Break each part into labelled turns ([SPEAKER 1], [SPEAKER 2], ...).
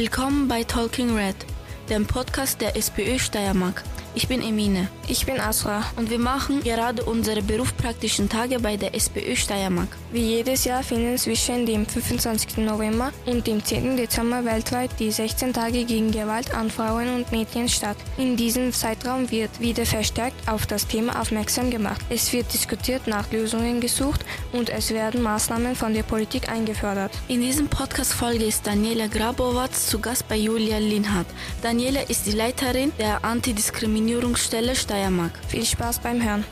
[SPEAKER 1] Willkommen bei Talking Red, dem Podcast der SPÖ Steiermark. Ich bin Emine.
[SPEAKER 2] Ich bin Asra.
[SPEAKER 1] Und wir machen gerade unsere berufspraktischen Tage bei der SPÖ Steiermark.
[SPEAKER 2] Wie jedes Jahr finden zwischen dem 25. November und dem 10. Dezember weltweit die 16 Tage gegen Gewalt an Frauen und Mädchen statt. In diesem Zeitraum wird wieder verstärkt auf das Thema aufmerksam gemacht. Es wird diskutiert, nach Lösungen gesucht und es werden Maßnahmen von der Politik eingefordert.
[SPEAKER 1] In diesem Podcast-Folge ist Daniela Grabowatz zu Gast bei Julia Linhardt. Daniela ist die Leiterin der Antidiskriminierung Diskriminierungsstelle Steiermark.
[SPEAKER 2] Viel Spaß beim Hören.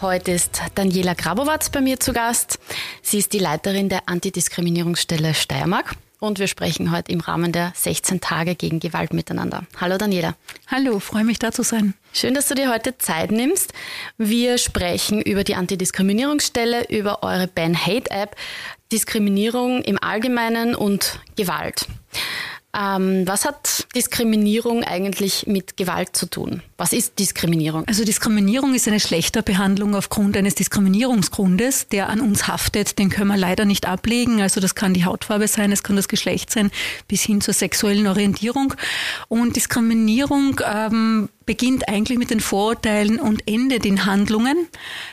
[SPEAKER 3] Heute ist Daniela Grabowatz bei mir zu Gast. Sie ist die Leiterin der Antidiskriminierungsstelle Steiermark und wir sprechen heute im Rahmen der 16 Tage gegen Gewalt miteinander. Hallo Daniela.
[SPEAKER 4] Hallo, freue mich da zu sein.
[SPEAKER 3] Schön, dass du dir heute Zeit nimmst. Wir sprechen über die Antidiskriminierungsstelle, über eure Ban Hate App, Diskriminierung im Allgemeinen und Gewalt. Ähm, was hat Diskriminierung eigentlich mit Gewalt zu tun? Was ist Diskriminierung?
[SPEAKER 4] Also Diskriminierung ist eine schlechte Behandlung aufgrund eines Diskriminierungsgrundes, der an uns haftet. Den können wir leider nicht ablegen. Also das kann die Hautfarbe sein, es kann das Geschlecht sein, bis hin zur sexuellen Orientierung. Und Diskriminierung ähm, beginnt eigentlich mit den Vorurteilen und endet in Handlungen.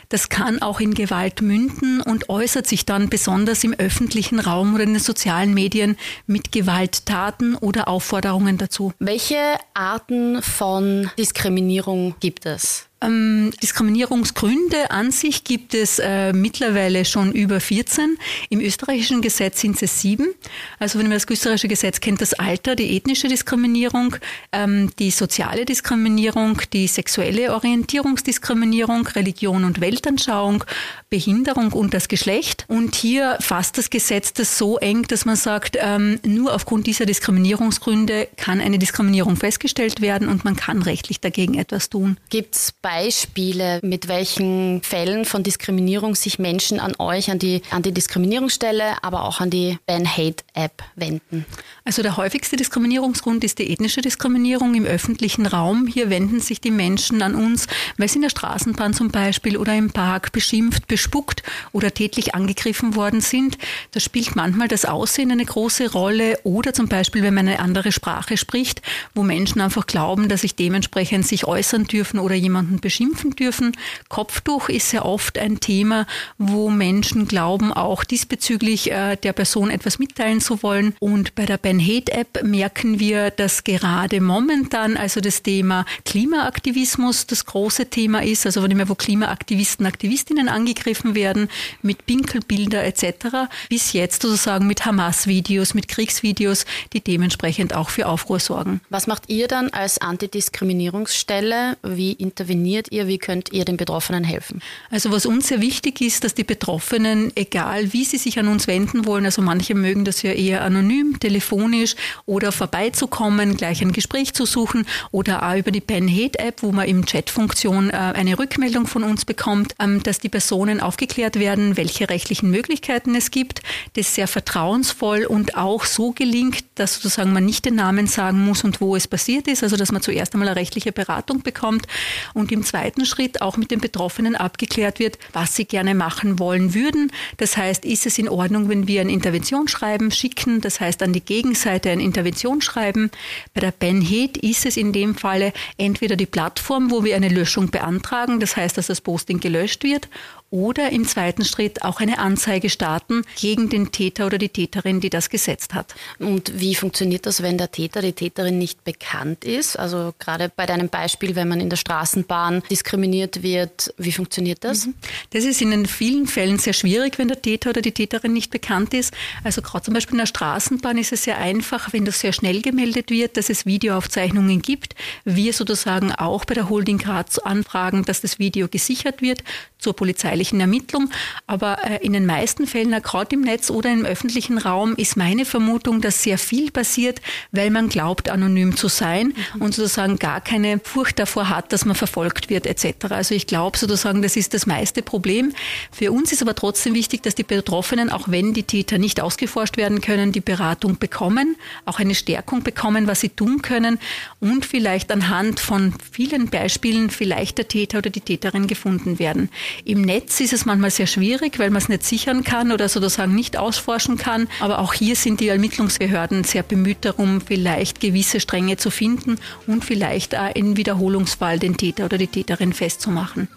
[SPEAKER 4] Das kann auch in Gewalt münden und äußert sich dann besonders im öffentlichen Raum oder in den sozialen Medien mit Gewalttaten oder Aufforderungen dazu.
[SPEAKER 3] Welche Arten von Diskriminierung gibt es?
[SPEAKER 4] Ähm, Diskriminierungsgründe an sich gibt es äh, mittlerweile schon über 14. Im österreichischen Gesetz sind es sieben. Also wenn man das österreichische Gesetz kennt, das Alter, die ethnische Diskriminierung, ähm, die soziale Diskriminierung, die sexuelle Orientierungsdiskriminierung, Religion und Weltanschauung, Behinderung und das Geschlecht. Und hier fasst das Gesetz das so eng, dass man sagt, ähm, nur aufgrund dieser Diskriminierungsgründe kann eine Diskriminierung festgestellt werden und man kann rechtlich dagegen etwas tun.
[SPEAKER 3] Gibt es Beispiele, mit welchen Fällen von Diskriminierung sich Menschen an euch, an die Antidiskriminierungsstelle, aber auch an die Ban Hate App wenden?
[SPEAKER 4] Also der häufigste Diskriminierungsgrund ist die ethnische Diskriminierung im öffentlichen Raum. Hier wenden sich die Menschen an uns, weil sie in der Straßenbahn zum Beispiel oder im Park beschimpft, bespuckt oder tätlich angegriffen worden sind. Da spielt manchmal das Aussehen eine große Rolle oder zum Beispiel, wenn man eine andere Sprache spricht, wo Menschen einfach glauben, dass sich dementsprechend sich äußern dürfen oder jemanden beschimpfen dürfen. Kopftuch ist sehr oft ein Thema, wo Menschen glauben, auch diesbezüglich äh, der Person etwas mitteilen zu wollen. Und bei der Ben Hate App merken wir, dass gerade momentan also das Thema Klimaaktivismus das große Thema ist. Also wenn immer wo Klimaaktivisten, Aktivistinnen angegriffen werden mit Pinkelbilder etc. Bis jetzt sozusagen mit Hamas-Videos, mit Kriegsvideos, die dementsprechend auch für Aufruhr sorgen.
[SPEAKER 3] Was macht ihr dann als Antidiskriminierungsstelle? Wie interveniert funktioniert ihr? Wie könnt ihr den Betroffenen helfen?
[SPEAKER 4] Also was uns sehr wichtig ist, dass die Betroffenen, egal wie sie sich an uns wenden wollen, also manche mögen das ja eher anonym, telefonisch oder vorbeizukommen, gleich ein Gespräch zu suchen oder auch über die Pen Hate App, wo man im Chat-Funktion äh, eine Rückmeldung von uns bekommt, ähm, dass die Personen aufgeklärt werden, welche rechtlichen Möglichkeiten es gibt. Das sehr vertrauensvoll und auch so gelingt, dass sozusagen man nicht den Namen sagen muss und wo es passiert ist, also dass man zuerst einmal eine rechtliche Beratung bekommt und im zweiten Schritt auch mit den Betroffenen abgeklärt wird, was sie gerne machen wollen würden. Das heißt, ist es in Ordnung, wenn wir ein Interventionsschreiben schicken, das heißt an die Gegenseite ein Interventionsschreiben. Bei der Ben Heat ist es in dem Falle entweder die Plattform, wo wir eine Löschung beantragen, das heißt, dass das Posting gelöscht wird, oder im zweiten Schritt auch eine Anzeige starten gegen den Täter oder die Täterin, die das gesetzt hat.
[SPEAKER 3] Und wie funktioniert das, wenn der Täter, die Täterin nicht bekannt ist? Also gerade bei deinem Beispiel, wenn man in der Straßenbahn diskriminiert wird, wie funktioniert das? Mhm.
[SPEAKER 4] Das ist in vielen Fällen sehr schwierig, wenn der Täter oder die Täterin nicht bekannt ist. Also gerade zum Beispiel in der Straßenbahn ist es sehr einfach, wenn das sehr schnell gemeldet wird, dass es Videoaufzeichnungen gibt. Wir sozusagen auch bei der Holding Graz anfragen, dass das Video gesichert wird zur polizeilichen Ermittlung. Aber äh, in den meisten Fällen, gerade im Netz oder im öffentlichen Raum, ist meine Vermutung, dass sehr viel passiert, weil man glaubt, anonym zu sein mhm. und sozusagen gar keine Furcht davor hat, dass man verfolgt wird etc. Also ich glaube sozusagen, das ist das meiste Problem. Für uns ist aber trotzdem wichtig, dass die Betroffenen, auch wenn die Täter nicht ausgeforscht werden können, die Beratung bekommen, auch eine Stärkung bekommen, was sie tun können und vielleicht anhand von vielen Beispielen vielleicht der Täter oder die Täterin gefunden werden. Im Netz ist es manchmal sehr schwierig, weil man es nicht sichern kann oder sozusagen nicht ausforschen kann. Aber auch hier sind die Ermittlungsbehörden sehr bemüht darum, vielleicht gewisse Stränge zu finden und vielleicht auch in Wiederholungsfall den Täter oder die Täterin festzumachen.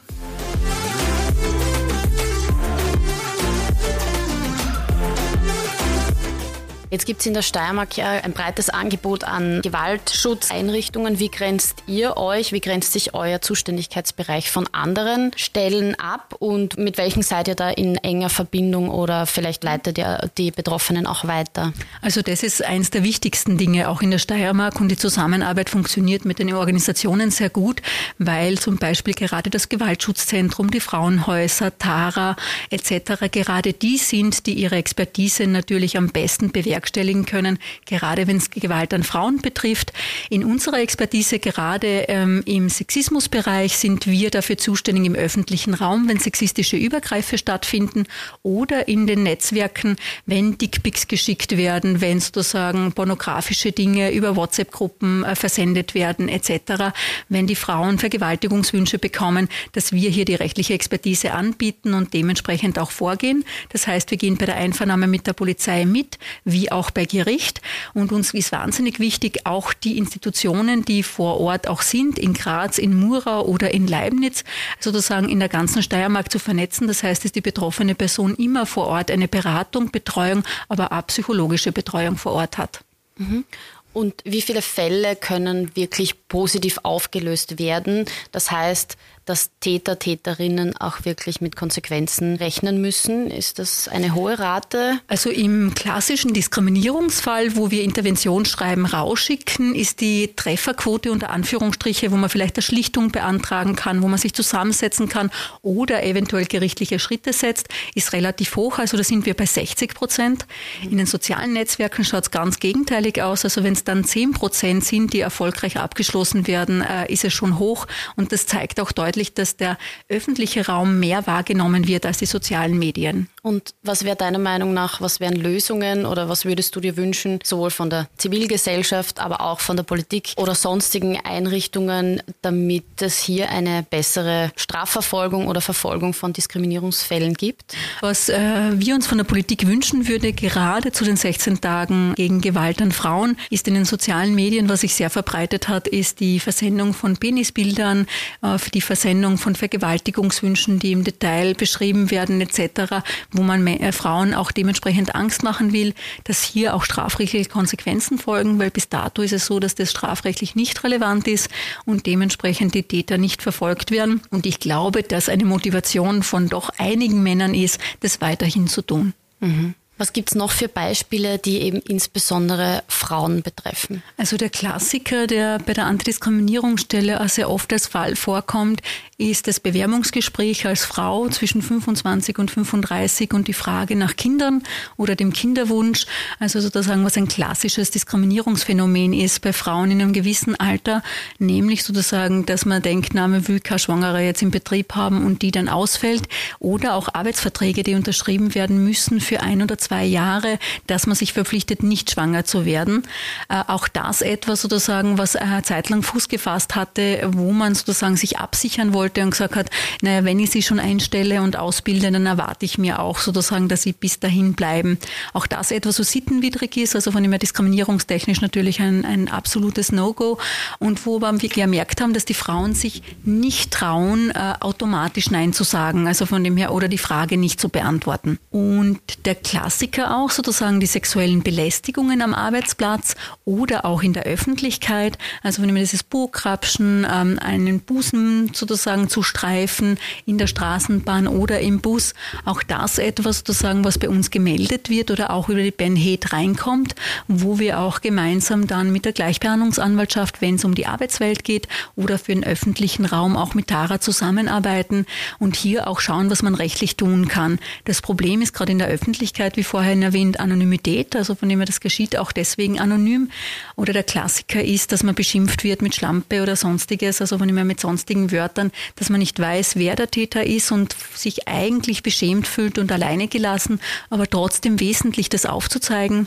[SPEAKER 3] Jetzt gibt es in der Steiermark ja ein breites Angebot an Gewaltschutzeinrichtungen. Wie grenzt ihr euch, wie grenzt sich euer Zuständigkeitsbereich von anderen Stellen ab und mit welchen seid ihr da in enger Verbindung oder vielleicht leitet ihr die Betroffenen auch weiter?
[SPEAKER 4] Also das ist eines der wichtigsten Dinge auch in der Steiermark und die Zusammenarbeit funktioniert mit den Organisationen sehr gut, weil zum Beispiel gerade das Gewaltschutzzentrum, die Frauenhäuser, Tara etc. gerade die sind, die ihre Expertise natürlich am besten bewerten bewerkstelligen können, gerade wenn es Gewalt an Frauen betrifft. In unserer Expertise, gerade ähm, im Sexismusbereich, sind wir dafür zuständig im öffentlichen Raum, wenn sexistische Übergriffe stattfinden oder in den Netzwerken, wenn Dickpics geschickt werden, wenn sozusagen pornografische Dinge über WhatsApp-Gruppen äh, versendet werden etc., wenn die Frauen Vergewaltigungswünsche bekommen, dass wir hier die rechtliche Expertise anbieten und dementsprechend auch vorgehen. Das heißt, wir gehen bei der Einvernahme mit der Polizei mit, wie auch bei Gericht. Und uns ist wahnsinnig wichtig, auch die Institutionen, die vor Ort auch sind, in Graz, in Murau oder in Leibniz, sozusagen in der ganzen Steiermark zu vernetzen. Das heißt, dass die betroffene Person immer vor Ort eine Beratung, Betreuung, aber auch psychologische Betreuung vor Ort hat.
[SPEAKER 3] Mhm. Und wie viele Fälle können wirklich positiv aufgelöst werden? Das heißt, dass Täter, Täterinnen auch wirklich mit Konsequenzen rechnen müssen? Ist das eine hohe Rate?
[SPEAKER 4] Also im klassischen Diskriminierungsfall, wo wir Interventionsschreiben rausschicken, ist die Trefferquote unter Anführungsstriche, wo man vielleicht eine Schlichtung beantragen kann, wo man sich zusammensetzen kann oder eventuell gerichtliche Schritte setzt, ist relativ hoch. Also da sind wir bei 60 Prozent. In den sozialen Netzwerken schaut es ganz gegenteilig aus. Also wenn es dann 10 Prozent sind, die erfolgreich abgeschlossen werden, äh, ist es schon hoch. Und das zeigt auch deutlich, deutlich, dass der öffentliche Raum mehr wahrgenommen wird als die sozialen Medien.
[SPEAKER 3] Und was wäre deiner Meinung nach, was wären Lösungen oder was würdest du dir wünschen, sowohl von der Zivilgesellschaft, aber auch von der Politik oder sonstigen Einrichtungen, damit es hier eine bessere Strafverfolgung oder Verfolgung von Diskriminierungsfällen gibt?
[SPEAKER 4] Was äh, wir uns von der Politik wünschen würde, gerade zu den 16 Tagen gegen Gewalt an Frauen, ist in den sozialen Medien, was sich sehr verbreitet hat, ist die Versendung von Penisbildern, äh, die Versendung Sendung von Vergewaltigungswünschen, die im Detail beschrieben werden etc., wo man äh, Frauen auch dementsprechend Angst machen will, dass hier auch strafrechtliche Konsequenzen folgen, weil bis dato ist es so, dass das strafrechtlich nicht relevant ist und dementsprechend die Täter nicht verfolgt werden. Und ich glaube, dass eine Motivation von doch einigen Männern ist, das weiterhin zu tun.
[SPEAKER 3] Mhm. Was gibt es noch für Beispiele, die eben insbesondere Frauen betreffen?
[SPEAKER 4] Also der Klassiker, der bei der Antidiskriminierungsstelle sehr oft als Fall vorkommt, ist das Bewerbungsgespräch als Frau zwischen 25 und 35 und die Frage nach Kindern oder dem Kinderwunsch. Also sozusagen, was ein klassisches Diskriminierungsphänomen ist bei Frauen in einem gewissen Alter, nämlich sozusagen, dass man denkt, na, man will keine Schwangere jetzt im Betrieb haben und die dann ausfällt oder auch Arbeitsverträge, die unterschrieben werden müssen für ein oder zwei Jahre, dass man sich verpflichtet, nicht schwanger zu werden. Äh, auch das etwas sozusagen, was eine Zeit lang Fuß gefasst hatte, wo man sozusagen sich absichern wollte, und gesagt hat, naja, wenn ich sie schon einstelle und ausbilde, dann erwarte ich mir auch sozusagen, dass sie bis dahin bleiben. Auch das etwas so sittenwidrig ist, also von dem her diskriminierungstechnisch natürlich ein, ein absolutes No-Go und wo wir gemerkt haben, dass die Frauen sich nicht trauen, äh, automatisch Nein zu sagen, also von dem her oder die Frage nicht zu beantworten. Und der Klassiker auch sozusagen die sexuellen Belästigungen am Arbeitsplatz oder auch in der Öffentlichkeit, also wenn wir dieses Burgkrapschen, ähm, einen Busen sozusagen zu streifen in der Straßenbahn oder im Bus. Auch das etwas sozusagen, was bei uns gemeldet wird oder auch über die Ben Head reinkommt, wo wir auch gemeinsam dann mit der Gleichbehandlungsanwaltschaft, wenn es um die Arbeitswelt geht oder für den öffentlichen Raum auch mit Tara zusammenarbeiten und hier auch schauen, was man rechtlich tun kann. Das Problem ist gerade in der Öffentlichkeit, wie vorhin erwähnt, Anonymität, also von dem her das geschieht auch deswegen anonym. Oder der Klassiker ist, dass man beschimpft wird mit Schlampe oder sonstiges, also von dem her mit sonstigen Wörtern, dass man nicht weiß, wer der Täter ist und sich eigentlich beschämt fühlt und alleine gelassen, aber trotzdem wesentlich das aufzuzeigen.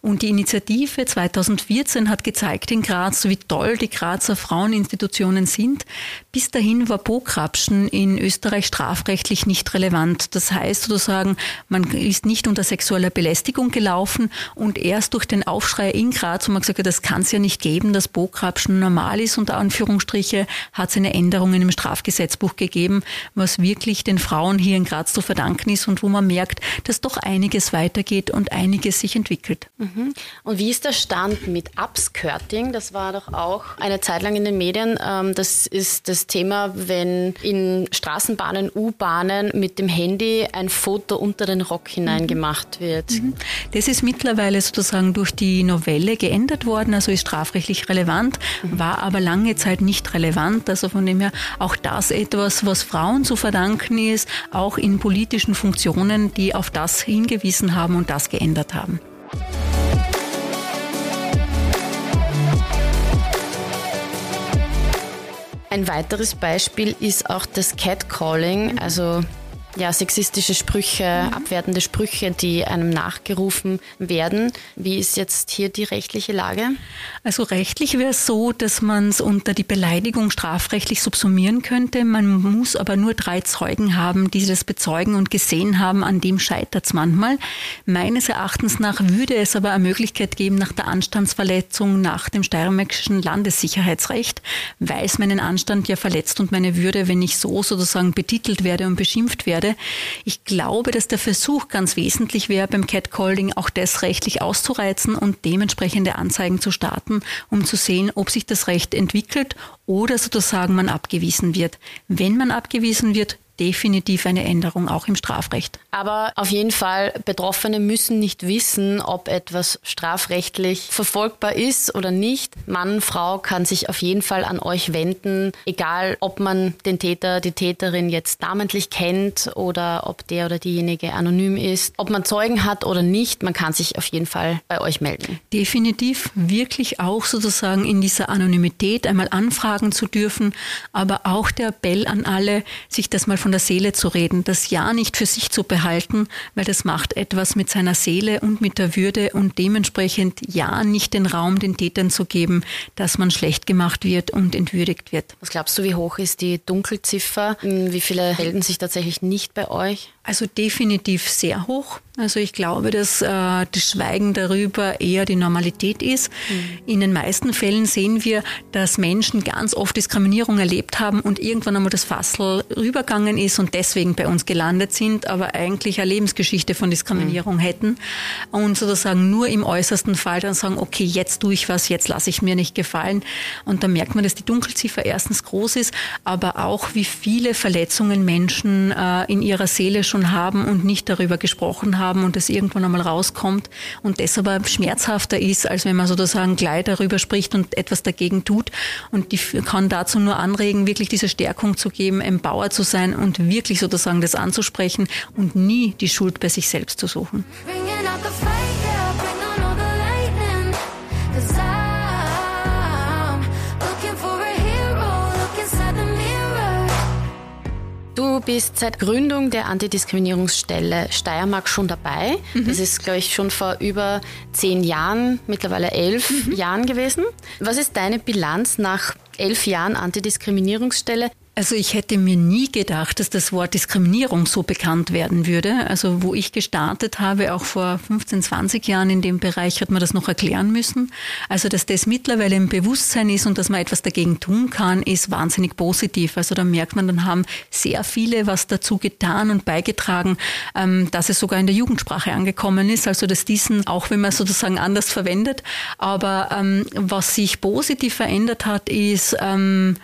[SPEAKER 4] Und die Initiative 2014 hat gezeigt in Graz, wie toll die Grazer Fraueninstitutionen sind. Bis dahin war Pokrapschen in Österreich strafrechtlich nicht relevant. Das heißt sozusagen, man ist nicht unter sexueller Belästigung gelaufen und erst durch den Aufschrei in Graz, wo man gesagt hat, das kann es ja nicht geben, dass Pokrapschen normal ist, unter Anführungsstriche, hat es eine Änderung im Strafgesetzbuch gegeben, was wirklich den Frauen hier in Graz zu verdanken ist und wo man merkt, dass doch einiges weitergeht und einiges sich entwickelt.
[SPEAKER 3] Mhm. Und wie ist der Stand mit Upskirting? Das war doch auch eine Zeit lang in den Medien. Ähm, das ist das Thema, wenn in Straßenbahnen, U-Bahnen mit dem Handy ein Foto unter den Rock hineingemacht wird. Mhm.
[SPEAKER 4] Das ist mittlerweile sozusagen durch die Novelle geändert worden, also ist strafrechtlich relevant, mhm. war aber lange Zeit nicht relevant. Also von dem her auch das etwas, was Frauen zu verdanken ist, auch in politischen Funktionen, die auf das hingewiesen haben und das geändert haben.
[SPEAKER 3] Ein weiteres Beispiel ist auch das Catcalling, also ja, sexistische Sprüche, mhm. abwertende Sprüche, die einem nachgerufen werden. Wie ist jetzt hier die rechtliche Lage?
[SPEAKER 4] Also rechtlich wäre es so, dass man es unter die Beleidigung strafrechtlich subsumieren könnte. Man muss aber nur drei Zeugen haben, die das bezeugen und gesehen haben. An dem scheitert es manchmal. Meines Erachtens nach würde es aber eine Möglichkeit geben, nach der Anstandsverletzung, nach dem steiermärkischen Landessicherheitsrecht, weil es meinen Anstand ja verletzt und meine Würde, wenn ich so sozusagen betitelt werde und beschimpft werde werde. Ich glaube, dass der Versuch ganz wesentlich wäre, beim Catcalling auch das rechtlich auszureizen und dementsprechende Anzeigen zu starten, um zu sehen, ob sich das Recht entwickelt oder sozusagen man abgewiesen wird. Wenn man abgewiesen wird, definitiv eine Änderung auch im Strafrecht.
[SPEAKER 3] Aber auf jeden Fall, Betroffene müssen nicht wissen, ob etwas strafrechtlich verfolgbar ist oder nicht. Mann, Frau kann sich auf jeden Fall an euch wenden, egal ob man den Täter, die Täterin jetzt namentlich kennt oder ob der oder diejenige anonym ist, ob man Zeugen hat oder nicht, man kann sich auf jeden Fall bei euch melden.
[SPEAKER 4] Definitiv wirklich auch sozusagen in dieser Anonymität einmal anfragen zu dürfen, aber auch der Appell an alle, sich das mal von von der Seele zu reden, das Ja nicht für sich zu behalten, weil das macht etwas mit seiner Seele und mit der Würde und dementsprechend Ja nicht den Raum den Tätern zu geben, dass man schlecht gemacht wird und entwürdigt wird.
[SPEAKER 3] Was glaubst du, wie hoch ist die Dunkelziffer? Wie viele melden sich tatsächlich nicht bei euch?
[SPEAKER 4] Also definitiv sehr hoch. Also ich glaube, dass äh, das Schweigen darüber eher die Normalität ist. Mhm. In den meisten Fällen sehen wir, dass Menschen ganz oft Diskriminierung erlebt haben und irgendwann einmal das Fassel rübergegangen ist und deswegen bei uns gelandet sind, aber eigentlich eine Lebensgeschichte von Diskriminierung mhm. hätten und sozusagen nur im äußersten Fall dann sagen, okay, jetzt tue ich was, jetzt lasse ich mir nicht gefallen. Und da merkt man, dass die Dunkelziffer erstens groß ist, aber auch wie viele Verletzungen Menschen äh, in ihrer Seele schon schon haben und nicht darüber gesprochen haben und es irgendwann einmal rauskommt und das aber schmerzhafter ist, als wenn man sozusagen gleich darüber spricht und etwas dagegen tut. Und die kann dazu nur anregen, wirklich diese Stärkung zu geben, Empower zu sein und wirklich sozusagen das anzusprechen und nie die Schuld bei sich selbst zu suchen.
[SPEAKER 3] Du bist seit Gründung der Antidiskriminierungsstelle Steiermark schon dabei. Mhm. Das ist, glaube ich, schon vor über zehn Jahren, mittlerweile elf mhm. Jahren gewesen. Was ist deine Bilanz nach elf Jahren Antidiskriminierungsstelle?
[SPEAKER 4] Also ich hätte mir nie gedacht, dass das Wort Diskriminierung so bekannt werden würde. Also wo ich gestartet habe, auch vor 15, 20 Jahren in dem Bereich, hat man das noch erklären müssen. Also dass das mittlerweile im Bewusstsein ist und dass man etwas dagegen tun kann, ist wahnsinnig positiv. Also da merkt man, dann haben sehr viele was dazu getan und beigetragen, ähm, dass es sogar in der Jugendsprache angekommen ist. Also dass diesen, auch wenn man sozusagen anders verwendet, aber ähm, was sich positiv verändert hat, ist, ähm,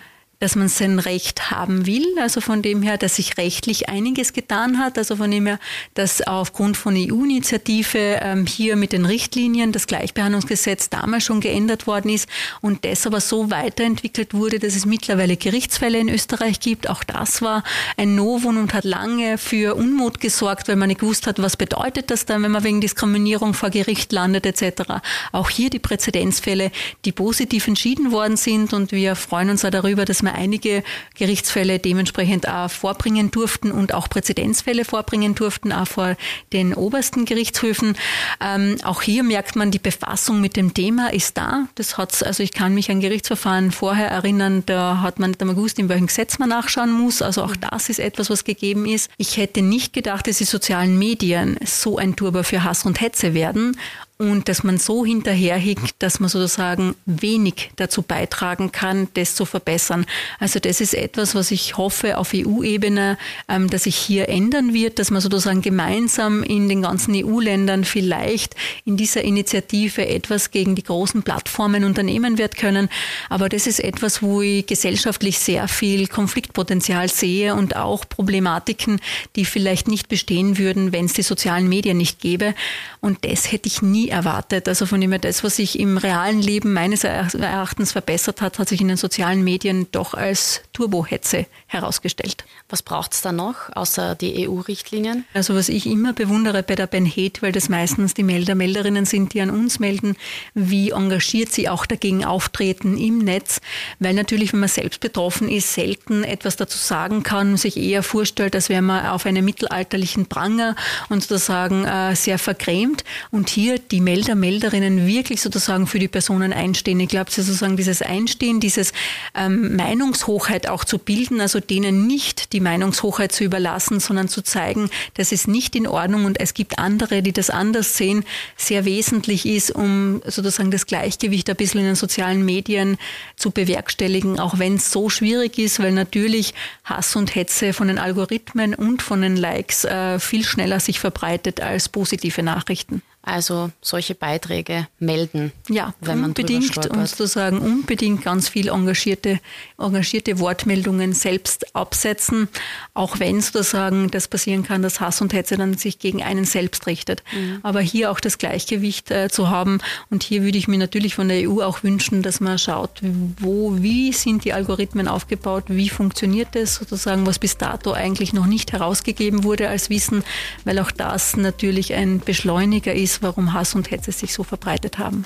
[SPEAKER 4] dass man sein Recht haben will. Also von dem her, dass sich rechtlich einiges getan hat. Also von dem her, dass aufgrund von EU-Initiative ähm, hier mit den Richtlinien das Gleichbehandlungsgesetz damals schon geändert worden ist und das aber so weiterentwickelt wurde, dass es mittlerweile Gerichtsfälle in Österreich gibt. Auch das war ein Novum und hat lange für Unmut gesorgt, weil man nicht gewusst hat, was bedeutet das dann, wenn man wegen Diskriminierung vor Gericht landet etc. Auch hier die Präzedenzfälle, die positiv entschieden worden sind und wir freuen uns auch darüber, dass wir einige Gerichtsfälle dementsprechend auch vorbringen durften und auch Präzedenzfälle vorbringen durften, auch vor den obersten Gerichtshöfen. Ähm, auch hier merkt man, die Befassung mit dem Thema ist da. Das hat's, also ich kann mich an Gerichtsverfahren vorher erinnern, da hat man nicht einmal gewusst, in welchem Gesetz man nachschauen muss. Also auch das ist etwas, was gegeben ist. Ich hätte nicht gedacht, dass die sozialen Medien so ein Turbo für Hass und Hetze werden und dass man so hinterherhinkt, dass man sozusagen wenig dazu beitragen kann, das zu verbessern. Also das ist etwas, was ich hoffe auf EU-Ebene, ähm, dass sich hier ändern wird, dass man sozusagen gemeinsam in den ganzen EU-Ländern vielleicht in dieser Initiative etwas gegen die großen Plattformen unternehmen wird können. Aber das ist etwas, wo ich gesellschaftlich sehr viel Konfliktpotenzial sehe und auch Problematiken, die vielleicht nicht bestehen würden, wenn es die sozialen Medien nicht gäbe. Und das hätte ich nie erwartet. Also von dem her, das, was sich im realen Leben meines Erachtens verbessert hat, hat sich in den sozialen Medien doch als Turbohetze herausgestellt.
[SPEAKER 3] Was braucht es da noch, außer die EU-Richtlinien?
[SPEAKER 4] Also was ich immer bewundere bei der Ben Hate, weil das meistens die Melder, Melderinnen sind, die an uns melden, wie engagiert sie auch dagegen auftreten im Netz, weil natürlich, wenn man selbst betroffen ist, selten etwas dazu sagen kann, sich eher vorstellt, als wäre man auf einem mittelalterlichen Pranger und sozusagen äh, sehr vergrämt. Und hier die Melder, Melderinnen wirklich sozusagen für die Personen einstehen. Ich glaube, sozusagen dieses Einstehen, dieses ähm, Meinungshochheit auch zu bilden, also denen nicht die Meinungshochheit zu überlassen, sondern zu zeigen, das ist nicht in Ordnung und es gibt andere, die das anders sehen, sehr wesentlich ist, um sozusagen das Gleichgewicht ein bisschen in den sozialen Medien zu bewerkstelligen, auch wenn es so schwierig ist, weil natürlich Hass und Hetze von den Algorithmen und von den Likes äh, viel schneller sich verbreitet als positive Nachrichten.
[SPEAKER 3] Also solche Beiträge melden.
[SPEAKER 4] Ja, wenn man unbedingt und sozusagen unbedingt ganz viel engagierte, engagierte Wortmeldungen selbst absetzen, auch wenn sozusagen das passieren kann, dass Hass und Hetze dann sich gegen einen selbst richtet. Mhm. Aber hier auch das Gleichgewicht äh, zu haben und hier würde ich mir natürlich von der EU auch wünschen, dass man schaut, wo, wie sind die Algorithmen aufgebaut, wie funktioniert das sozusagen, was bis dato eigentlich noch nicht herausgegeben wurde als Wissen, weil auch das natürlich ein Beschleuniger ist ist, warum Hass und Hetze sich so verbreitet haben.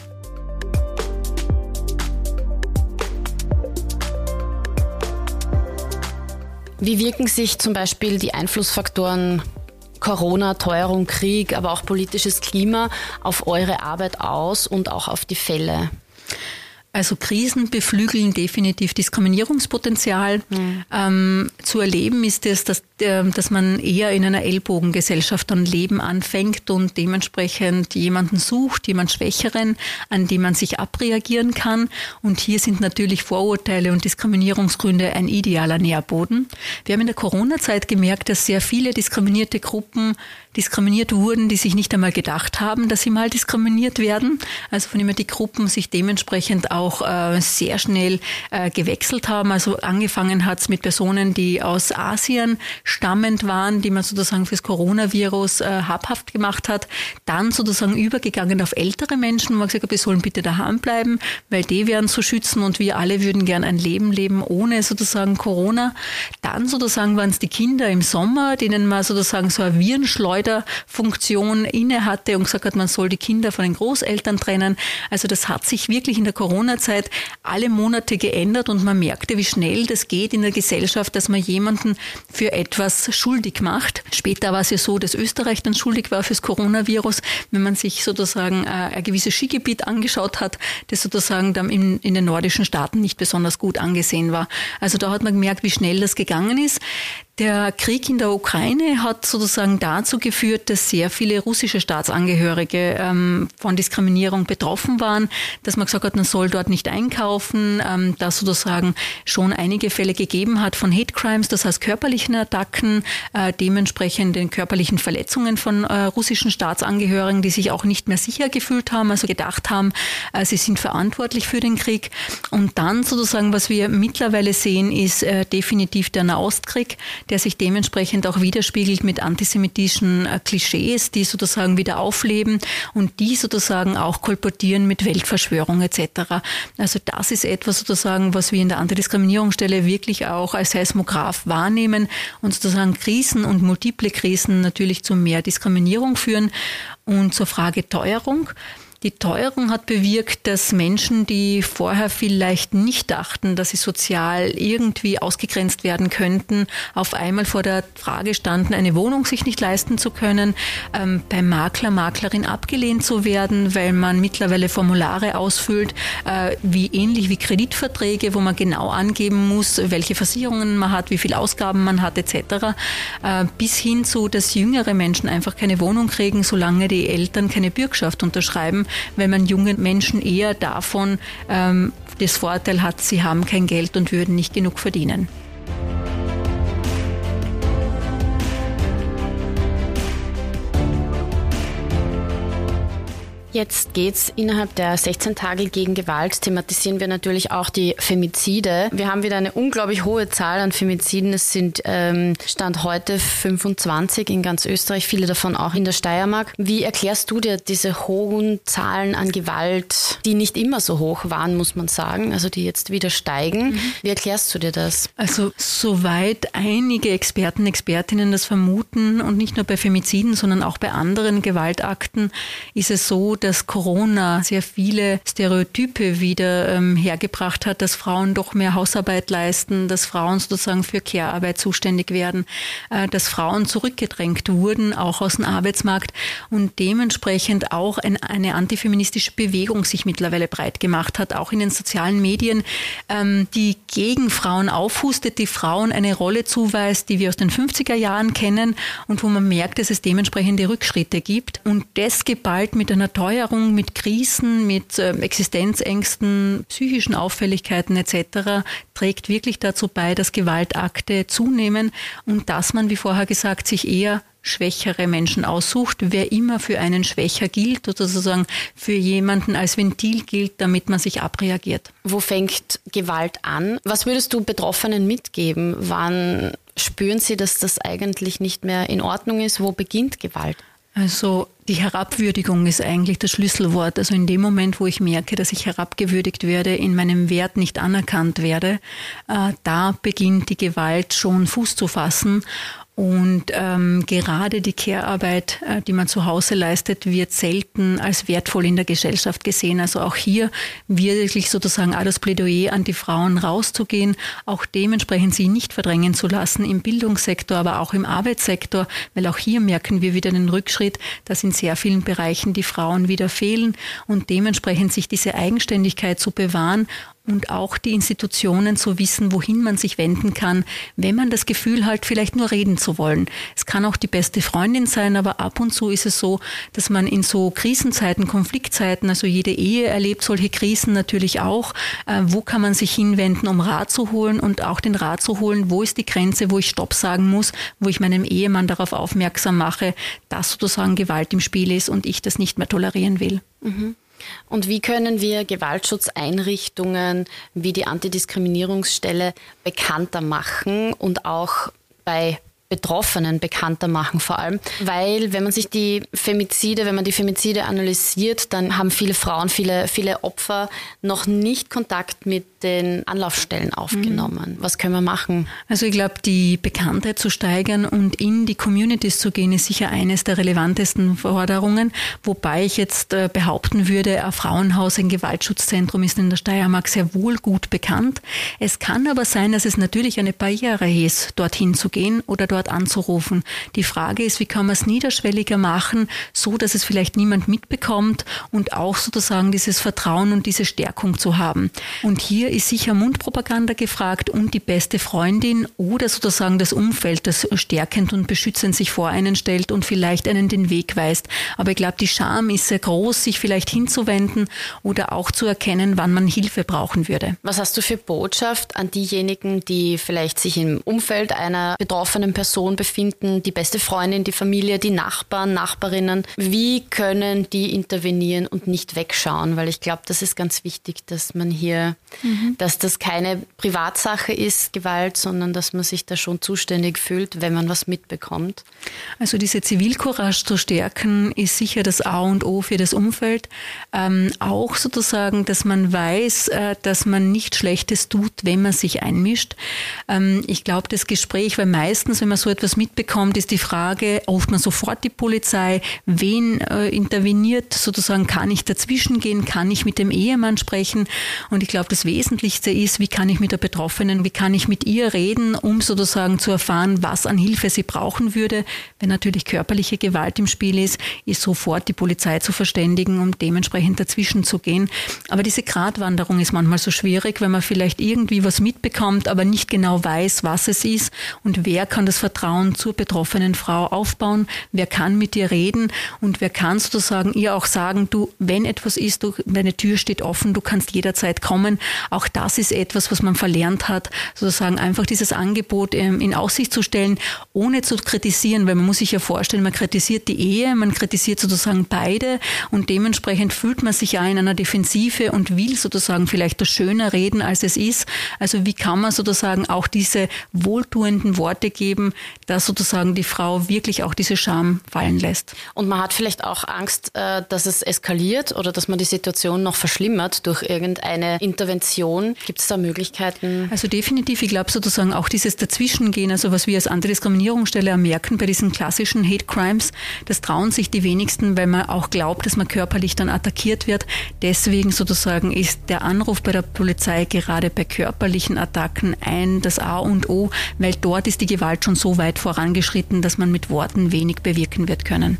[SPEAKER 3] Wie wirken sich zum Beispiel die Einflussfaktoren Corona, Teuerung, Krieg, aber auch politisches Klima auf eure Arbeit aus und auch auf die Fälle?
[SPEAKER 4] Also Krisen beflügeln definitiv Diskriminierungspotenzial. Mhm. Ähm, zu erleben ist es, dass, dass man eher in einer Ellbogengesellschaft dann Leben anfängt und dementsprechend jemanden sucht, jemand Schwächeren, an dem man sich abreagieren kann. Und hier sind natürlich Vorurteile und Diskriminierungsgründe ein idealer Nährboden. Wir haben in der Corona-Zeit gemerkt, dass sehr viele diskriminierte Gruppen diskriminiert wurden, die sich nicht einmal gedacht haben, dass sie mal diskriminiert werden. Also von immer die Gruppen sich dementsprechend auch äh, sehr schnell äh, gewechselt haben. Also angefangen hat es mit Personen, die aus Asien stammend waren, die man sozusagen fürs Coronavirus äh, habhaft gemacht hat. Dann sozusagen übergegangen auf ältere Menschen, wo man gesagt hat, wir sollen bitte daheim bleiben, weil die werden zu schützen und wir alle würden gern ein Leben leben ohne sozusagen Corona. Dann sozusagen waren es die Kinder im Sommer, denen man sozusagen so eine Virenschleuder Funktion inne hatte und gesagt hat, man soll die Kinder von den Großeltern trennen. Also das hat sich wirklich in der Corona-Zeit alle Monate geändert und man merkte, wie schnell das geht in der Gesellschaft, dass man jemanden für etwas schuldig macht. Später war es ja so, dass Österreich dann schuldig war fürs Coronavirus, wenn man sich sozusagen äh, ein gewisses Skigebiet angeschaut hat, das sozusagen dann in, in den nordischen Staaten nicht besonders gut angesehen war. Also da hat man gemerkt, wie schnell das gegangen ist. Der Krieg in der Ukraine hat sozusagen dazu geführt, dass sehr viele russische Staatsangehörige ähm, von Diskriminierung betroffen waren, dass man gesagt hat, man soll dort nicht einkaufen, ähm, dass sozusagen schon einige Fälle gegeben hat von Hate Crimes, das heißt körperlichen Attacken, äh, dementsprechend den körperlichen Verletzungen von äh, russischen Staatsangehörigen, die sich auch nicht mehr sicher gefühlt haben, also gedacht haben, äh, sie sind verantwortlich für den Krieg. Und dann sozusagen, was wir mittlerweile sehen, ist äh, definitiv der Nahostkrieg der sich dementsprechend auch widerspiegelt mit antisemitischen äh, Klischees, die sozusagen wieder aufleben und die sozusagen auch kolportieren mit Weltverschwörung etc. Also das ist etwas sozusagen, was wir in der Antidiskriminierungsstelle wirklich auch als Seismograph wahrnehmen und sozusagen Krisen und multiple Krisen natürlich zu mehr Diskriminierung führen. Und zur Frage Teuerung. Die Teuerung hat bewirkt, dass Menschen, die vorher vielleicht nicht dachten, dass sie sozial irgendwie ausgegrenzt werden könnten, auf einmal vor der Frage standen, eine Wohnung sich nicht leisten zu können, ähm, beim Makler, Maklerin abgelehnt zu werden, weil man mittlerweile Formulare ausfüllt, äh, wie ähnlich wie Kreditverträge, wo man genau angeben muss, welche Versicherungen man hat, wie viel Ausgaben man hat etc. Äh, bis hin zu, dass jüngere Menschen einfach keine Wohnung kriegen, solange die Eltern keine Bürgschaft unterschreiben weil man jungen Menschen eher davon ähm, das Vorteil hat, sie haben kein Geld und würden nicht genug verdienen.
[SPEAKER 3] Jetzt geht es innerhalb der 16 Tage gegen Gewalt, thematisieren wir natürlich auch die Femizide. Wir haben wieder eine unglaublich hohe Zahl an Femiziden. Es sind ähm, Stand heute 25 in ganz Österreich, viele davon auch in der Steiermark. Wie erklärst du dir diese hohen Zahlen an Gewalt, die nicht immer so hoch waren, muss man sagen, also die jetzt wieder steigen? Mhm. Wie erklärst du dir das?
[SPEAKER 4] Also soweit einige Experten, Expertinnen das vermuten und nicht nur bei Femiziden, sondern auch bei anderen Gewaltakten, ist es so, dass Corona sehr viele Stereotype wieder ähm, hergebracht hat, dass Frauen doch mehr Hausarbeit leisten, dass Frauen sozusagen für Care-Arbeit zuständig werden, äh, dass Frauen zurückgedrängt wurden, auch aus dem Arbeitsmarkt und dementsprechend auch ein, eine antifeministische Bewegung sich mittlerweile breit gemacht hat, auch in den sozialen Medien, ähm, die gegen Frauen aufhustet, die Frauen eine Rolle zuweist, die wir aus den 50er Jahren kennen und wo man merkt, dass es dementsprechende Rückschritte gibt. Und das geballt mit einer teuren Steuerung mit Krisen, mit ähm, Existenzängsten, psychischen Auffälligkeiten etc. trägt wirklich dazu bei, dass Gewaltakte zunehmen und dass man, wie vorher gesagt, sich eher schwächere Menschen aussucht, wer immer für einen schwächer gilt oder sozusagen für jemanden als Ventil gilt, damit man sich abreagiert.
[SPEAKER 3] Wo fängt Gewalt an? Was würdest du Betroffenen mitgeben? Wann spüren sie, dass das eigentlich nicht mehr in Ordnung ist? Wo beginnt Gewalt?
[SPEAKER 4] Also die Herabwürdigung ist eigentlich das Schlüsselwort. Also in dem Moment, wo ich merke, dass ich herabgewürdigt werde, in meinem Wert nicht anerkannt werde, äh, da beginnt die Gewalt schon Fuß zu fassen. Und ähm, gerade die Care-Arbeit, äh, die man zu Hause leistet, wird selten als wertvoll in der Gesellschaft gesehen. Also auch hier wirklich sozusagen auch das Plädoyer an die Frauen rauszugehen, auch dementsprechend sie nicht verdrängen zu lassen im Bildungssektor, aber auch im Arbeitssektor, weil auch hier merken wir wieder den Rückschritt, dass in sehr vielen Bereichen die Frauen wieder fehlen und dementsprechend sich diese Eigenständigkeit zu bewahren und auch die Institutionen zu wissen, wohin man sich wenden kann, wenn man das Gefühl hat, vielleicht nur reden zu wollen. Es kann auch die beste Freundin sein, aber ab und zu ist es so, dass man in so Krisenzeiten, Konfliktzeiten, also jede Ehe erlebt solche Krisen natürlich auch, äh, wo kann man sich hinwenden, um Rat zu holen und auch den Rat zu holen, wo ist die Grenze, wo ich Stopp sagen muss, wo ich meinem Ehemann darauf aufmerksam mache, dass sozusagen Gewalt im Spiel ist und ich das nicht mehr tolerieren will.
[SPEAKER 3] Mhm. Und wie können wir Gewaltschutzeinrichtungen wie die Antidiskriminierungsstelle bekannter machen und auch bei Betroffenen bekannter machen vor allem, weil wenn man sich die Femizide, wenn man die Femizide analysiert, dann haben viele Frauen, viele, viele Opfer noch nicht Kontakt mit den Anlaufstellen aufgenommen. Mhm. Was können wir machen?
[SPEAKER 4] Also ich glaube, die Bekanntheit zu steigern und in die Communities zu gehen, ist sicher eines der relevantesten Forderungen, wobei ich jetzt äh, behaupten würde, ein Frauenhaus, ein Gewaltschutzzentrum ist in der Steiermark sehr wohl gut bekannt. Es kann aber sein, dass es natürlich eine Barriere ist, dorthin zu gehen oder dort anzurufen. Die Frage ist, wie kann man es niederschwelliger machen, so dass es vielleicht niemand mitbekommt und auch sozusagen dieses Vertrauen und diese Stärkung zu haben. Und hier ist sicher Mundpropaganda gefragt und die beste Freundin oder sozusagen das Umfeld, das stärkend und beschützend sich vor einen stellt und vielleicht einen den Weg weist. Aber ich glaube, die Scham ist sehr groß, sich vielleicht hinzuwenden oder auch zu erkennen, wann man Hilfe brauchen würde.
[SPEAKER 3] Was hast du für Botschaft an diejenigen, die vielleicht sich im Umfeld einer betroffenen Person befinden, die beste Freundin, die Familie, die Nachbarn, Nachbarinnen? Wie können die intervenieren und nicht wegschauen? Weil ich glaube, das ist ganz wichtig, dass man hier, mhm. Dass das keine Privatsache ist, Gewalt, sondern dass man sich da schon zuständig fühlt, wenn man was mitbekommt.
[SPEAKER 4] Also diese Zivilcourage zu stärken, ist sicher das A und O für das Umfeld. Ähm, auch sozusagen, dass man weiß, äh, dass man nicht Schlechtes tut, wenn man sich einmischt. Ähm, ich glaube, das Gespräch, weil meistens, wenn man so etwas mitbekommt, ist die Frage, ruft man sofort die Polizei, wen äh, interveniert, sozusagen kann ich dazwischen gehen, kann ich mit dem Ehemann sprechen. Und ich glaube, das Wesentlichste ist, wie kann ich mit der Betroffenen, wie kann ich mit ihr reden, um sozusagen zu erfahren, was an Hilfe sie brauchen würde. Wenn natürlich körperliche Gewalt im Spiel ist, ist sofort die Polizei zu verständigen, um dementsprechend dazwischen zu gehen. Aber diese Gratwanderung ist manchmal so schwierig, wenn man vielleicht irgendwie was mitbekommt, aber nicht genau weiß, was es ist und wer kann das Vertrauen zur betroffenen Frau aufbauen, wer kann mit ihr reden und wer kann sozusagen ihr auch sagen, du, wenn etwas ist, du, deine Tür steht offen, du kannst jederzeit kommen. Auch das ist etwas, was man verlernt hat, sozusagen einfach dieses Angebot ähm, in Aussicht zu stellen, ohne zu kritisieren, weil man muss sich ja vorstellen, man kritisiert die Ehe, man kritisiert sozusagen beide und dementsprechend fühlt man sich ja in einer Defensive und will sozusagen vielleicht das schöner reden, als es ist. Also wie kann man sozusagen auch diese wohltuenden Worte geben, dass sozusagen die Frau wirklich auch diese Scham fallen lässt.
[SPEAKER 3] Und man hat vielleicht auch Angst, äh, dass es eskaliert oder dass man die Situation noch verschlimmert durch irgendeine Intervention. Gibt es da Möglichkeiten?
[SPEAKER 4] Also definitiv, ich glaube sozusagen auch dieses Dazwischengehen, also was wir als Antidiskriminierungsstelle merken bei diesen klassischen Hate Crimes, das trauen sich die wenigsten, weil man auch glaubt, dass man körperlich dann attackiert wird. Deswegen sozusagen ist der Anruf bei der Polizei gerade bei körperlichen Attacken ein das A und O, weil dort ist die Gewalt schon so weit vorangeschritten, dass man mit Worten wenig bewirken wird können.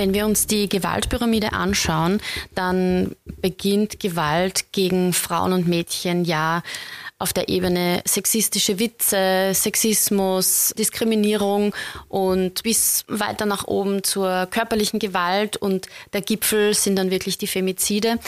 [SPEAKER 3] Wenn wir uns die Gewaltpyramide anschauen, dann beginnt Gewalt gegen Frauen und Mädchen ja auf der Ebene sexistische Witze, Sexismus, Diskriminierung und bis weiter nach oben zur körperlichen Gewalt und der Gipfel sind dann wirklich die Femizide.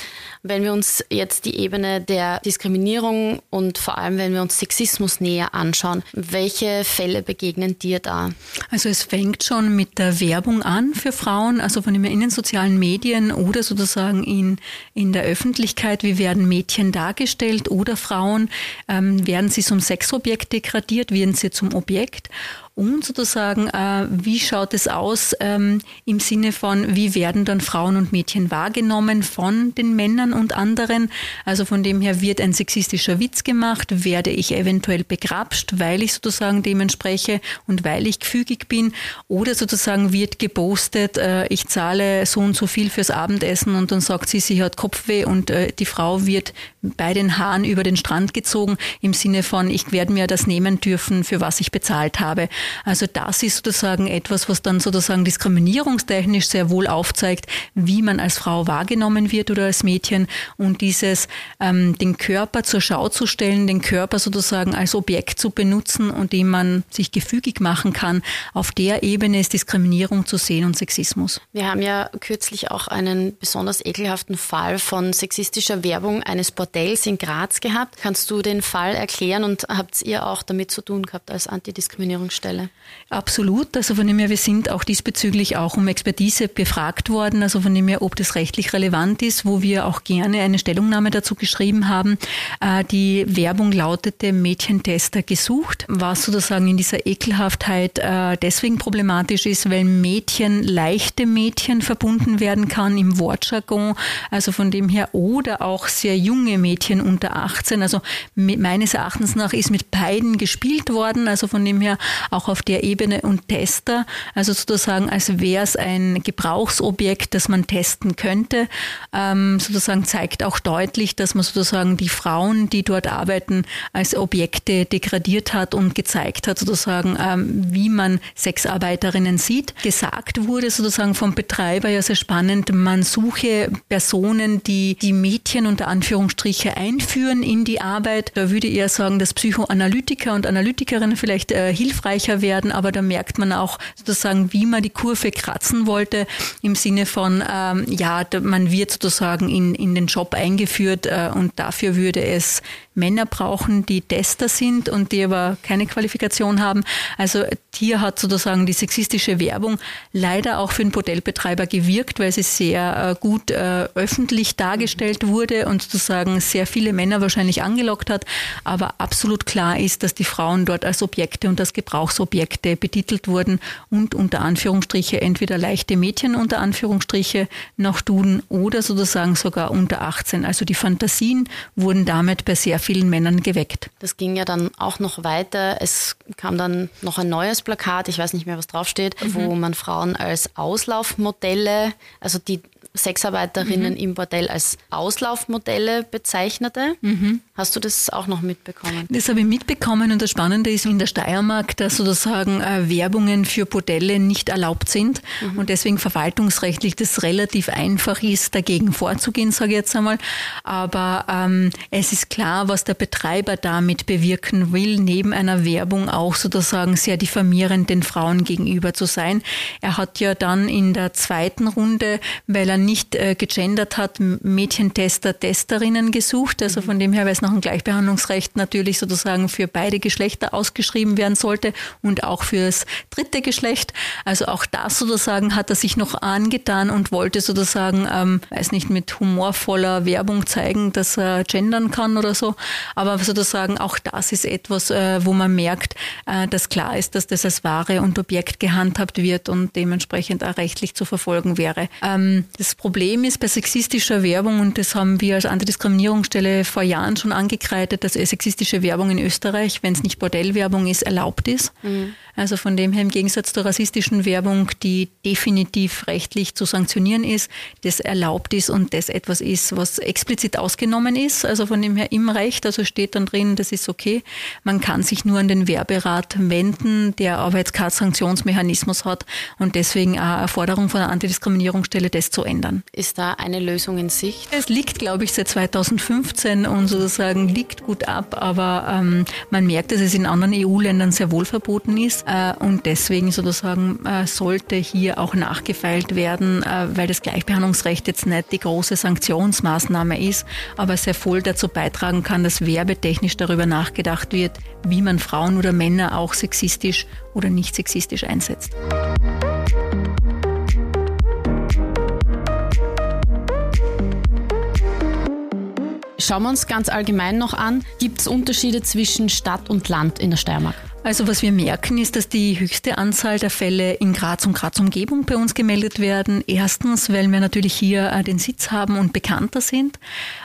[SPEAKER 3] Wenn wir uns jetzt die Ebene der Diskriminierung und vor allem wenn wir uns Sexismus näher anschauen, welche Fälle begegnen dir da?
[SPEAKER 4] Also es fängt schon mit der Werbung an für Frauen, also von in den sozialen Medien oder sozusagen in, in der Öffentlichkeit. Wie werden Mädchen dargestellt oder Frauen? ähm, werden sie zum Sexobjekt degradiert, werden sie zum Objekt und sozusagen, äh, wie schaut es aus ähm, im Sinne von, wie werden dann Frauen und Mädchen wahrgenommen von den Männern und anderen? Also von dem her wird ein sexistischer Witz gemacht, werde ich eventuell begrapscht, weil ich sozusagen dem entspreche und weil ich gefügig bin oder sozusagen wird gepostet, äh, ich zahle so und so viel fürs Abendessen und dann sagt sie, sie hat Kopfweh und äh, die Frau wird bei den Haaren über den Strand gezogen im Sinne von, ich werde mir das nehmen dürfen, für was ich bezahlt habe. Also das ist sozusagen etwas, was dann sozusagen diskriminierungstechnisch sehr wohl aufzeigt, wie man als Frau wahrgenommen wird oder als Mädchen und dieses ähm, den Körper zur Schau zu stellen, den Körper sozusagen als Objekt zu benutzen und dem man sich gefügig machen kann. Auf der Ebene ist Diskriminierung zu sehen und Sexismus.
[SPEAKER 3] Wir haben ja kürzlich auch einen besonders ekelhaften Fall von sexistischer Werbung eines Bordells in Graz gehabt. Kannst du den Fall erklären und habt ihr auch damit zu tun gehabt als Antidiskriminierungsstelle?
[SPEAKER 4] Absolut. Also von dem her, wir sind auch diesbezüglich auch um Expertise befragt worden. Also von dem her, ob das rechtlich relevant ist, wo wir auch gerne eine Stellungnahme dazu geschrieben haben. Äh, die Werbung lautete Mädchentester gesucht, was sozusagen in dieser Ekelhaftheit äh, deswegen problematisch ist, weil Mädchen, leichte Mädchen verbunden werden kann im Wortjargon. Also von dem her, oder auch sehr junge Mädchen unter 18. Also meines Erachtens nach ist mit beiden gespielt worden. Also von dem her auch auf der Ebene und Tester, also sozusagen, als wäre es ein Gebrauchsobjekt, das man testen könnte, ähm, sozusagen zeigt auch deutlich, dass man sozusagen die Frauen, die dort arbeiten, als Objekte degradiert hat und gezeigt hat, sozusagen, ähm, wie man Sexarbeiterinnen sieht. Gesagt wurde sozusagen vom Betreiber ja sehr spannend, man suche Personen, die die Mädchen unter Anführungsstriche einführen in die Arbeit. Da würde ich eher sagen, dass Psychoanalytiker und Analytikerinnen vielleicht äh, hilfreicher werden, aber da merkt man auch sozusagen, wie man die Kurve kratzen wollte, im Sinne von, ähm, ja, man wird sozusagen in, in den Job eingeführt äh, und dafür würde es Männer brauchen, die Tester sind und die aber keine Qualifikation haben. Also hier hat sozusagen die sexistische Werbung leider auch für den Bordellbetreiber gewirkt, weil sie sehr äh, gut äh, öffentlich dargestellt wurde und sozusagen sehr viele Männer wahrscheinlich angelockt hat. Aber absolut klar ist, dass die Frauen dort als Objekte und als Gebrauchsobjekte betitelt wurden und unter Anführungsstriche entweder leichte Mädchen unter Anführungsstriche noch tun oder sozusagen sogar unter 18. Also die Fantasien wurden damit bei sehr vielen Männern geweckt.
[SPEAKER 3] Das ging ja dann auch noch weiter. Es kam dann noch ein neues Plakat, ich weiß nicht mehr, was draufsteht, mhm. wo man Frauen als Auslaufmodelle, also die Sexarbeiterinnen mhm. im Bordell als Auslaufmodelle bezeichnete. Mhm. Hast du das auch noch mitbekommen?
[SPEAKER 4] Das habe ich mitbekommen und das Spannende ist in der Steiermark, dass sozusagen äh, Werbungen für Bordelle nicht erlaubt sind mhm. und deswegen verwaltungsrechtlich das relativ einfach ist, dagegen vorzugehen, sage ich jetzt einmal. Aber ähm, es ist klar, was der Betreiber damit bewirken will, neben einer Werbung auch sozusagen sehr diffamierend den Frauen gegenüber zu sein. Er hat ja dann in der zweiten Runde, weil er nicht äh, gegendert hat, Mädchentester, Testerinnen gesucht. Also von dem her, weil es nach dem Gleichbehandlungsrecht natürlich sozusagen für beide Geschlechter ausgeschrieben werden sollte und auch fürs dritte Geschlecht. Also auch das sozusagen hat er sich noch angetan und wollte sozusagen, ähm, weiß nicht, mit humorvoller Werbung zeigen, dass er gendern kann oder so. Aber sozusagen auch das ist etwas, äh, wo man merkt, äh, dass klar ist, dass das als Ware und Objekt gehandhabt wird und dementsprechend auch rechtlich zu verfolgen wäre. Ähm, das Problem ist bei sexistischer Werbung, und das haben wir als Antidiskriminierungsstelle vor Jahren schon angekreidet, dass sexistische Werbung in Österreich, wenn es nicht Bordellwerbung ist, erlaubt ist. Mhm. Also von dem her im Gegensatz zur rassistischen Werbung, die definitiv rechtlich zu sanktionieren ist, das erlaubt ist und das etwas ist, was explizit ausgenommen ist. Also von dem her im Recht, also steht dann drin, das ist okay. Man kann sich nur an den Werberat wenden, der aber jetzt keinen Sanktionsmechanismus hat und deswegen auch eine Forderung von der Antidiskriminierungsstelle, das zu ändern.
[SPEAKER 3] Ist da eine Lösung in Sicht?
[SPEAKER 4] Es liegt, glaube ich, seit 2015 und sozusagen liegt gut ab, aber ähm, man merkt, dass es in anderen EU-Ländern sehr wohl verboten ist. Äh, und deswegen sozusagen äh, sollte hier auch nachgefeilt werden, äh, weil das Gleichbehandlungsrecht jetzt nicht die große Sanktionsmaßnahme ist, aber sehr wohl dazu beitragen kann, dass werbetechnisch darüber nachgedacht wird, wie man Frauen oder Männer auch sexistisch oder nicht sexistisch einsetzt.
[SPEAKER 3] Schauen wir uns ganz allgemein noch an, gibt es Unterschiede zwischen Stadt und Land in der Steiermark?
[SPEAKER 4] Also was wir merken, ist, dass die höchste Anzahl der Fälle in Graz und Graz Umgebung bei uns gemeldet werden. Erstens, weil wir natürlich hier äh, den Sitz haben und bekannter sind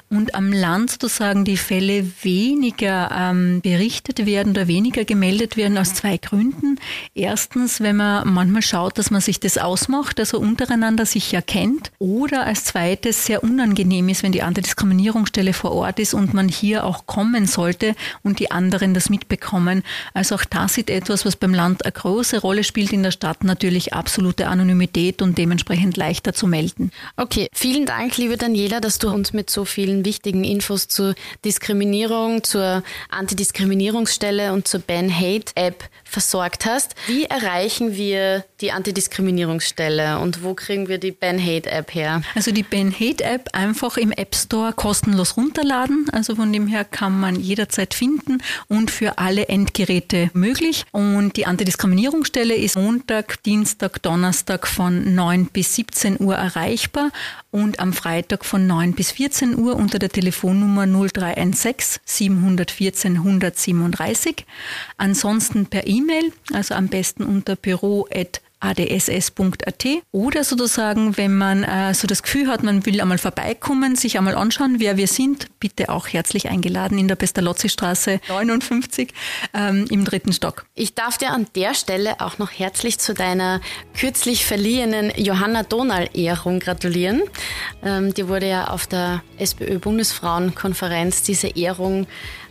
[SPEAKER 4] und am Land sozusagen die Fälle weniger ähm, berichtet werden oder weniger gemeldet werden aus zwei Gründen. Erstens, wenn man manchmal schaut, dass man sich das ausmacht, also untereinander sich erkennt. Oder als zweites sehr unangenehm ist, wenn die Antidiskriminierungsstelle vor Ort ist und man hier auch kommen sollte und die anderen das mitbekommen. Also auch das ist etwas, was beim Land eine große Rolle spielt, in der Stadt natürlich absolute Anonymität und dementsprechend leichter zu melden.
[SPEAKER 3] Okay, vielen Dank, liebe Daniela, dass du uns mit so vielen wichtigen Infos zur Diskriminierung, zur Antidiskriminierungsstelle und zur Ben Hate App versorgt hast. Wie erreichen wir die Antidiskriminierungsstelle und wo kriegen wir die Ben Hate App her?
[SPEAKER 4] Also die Ben Hate App einfach im App Store kostenlos runterladen. Also von dem her kann man jederzeit finden und für alle Endgeräte möglich. Und die Antidiskriminierungsstelle ist Montag, Dienstag, Donnerstag von 9 bis 17 Uhr erreichbar und am Freitag von 9 bis 14 Uhr unter der Telefonnummer 0316 714 137. Ansonsten per E-Mail, also am besten unter büro@ adss.at oder sozusagen, wenn man äh, so das Gefühl hat, man will einmal vorbeikommen, sich einmal anschauen, wer wir sind, bitte auch herzlich eingeladen in der Pestalozzi-Straße 59 ähm, im dritten Stock.
[SPEAKER 3] Ich darf dir an der Stelle auch noch herzlich zu deiner kürzlich verliehenen Johanna Donal-Ehrung gratulieren. Ähm, die wurde ja auf der SPÖ-Bundesfrauenkonferenz diese Ehrung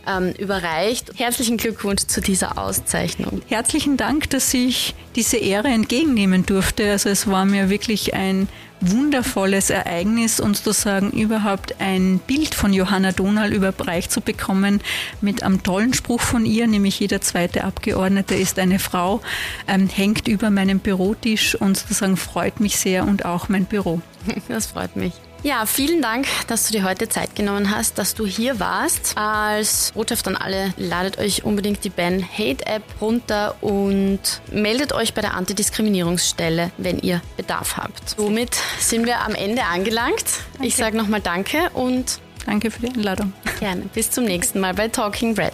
[SPEAKER 3] ähm, überreicht. Herzlichen Glückwunsch zu dieser Auszeichnung.
[SPEAKER 4] Herzlichen Dank, dass ich diese Ehre entgegennehmen durfte. Also es war mir wirklich ein wundervolles Ereignis und sozusagen überhaupt ein Bild von Johanna Donal überreicht zu bekommen mit einem tollen Spruch von ihr, nämlich jeder zweite Abgeordnete ist eine Frau, ähm, hängt über meinem Bürotisch und sozusagen freut mich sehr und auch mein Büro.
[SPEAKER 3] Das freut mich. Ja, vielen Dank, dass du dir heute Zeit genommen hast, dass du hier warst. Als Botschaft an alle, ladet euch unbedingt die Ben Hate App runter und meldet euch bei der Antidiskriminierungsstelle, wenn ihr Bedarf habt. Somit sind wir am Ende angelangt. Danke. Ich sage nochmal Danke und
[SPEAKER 4] Danke für die Einladung.
[SPEAKER 3] Gerne. Bis zum nächsten Mal bei Talking Red.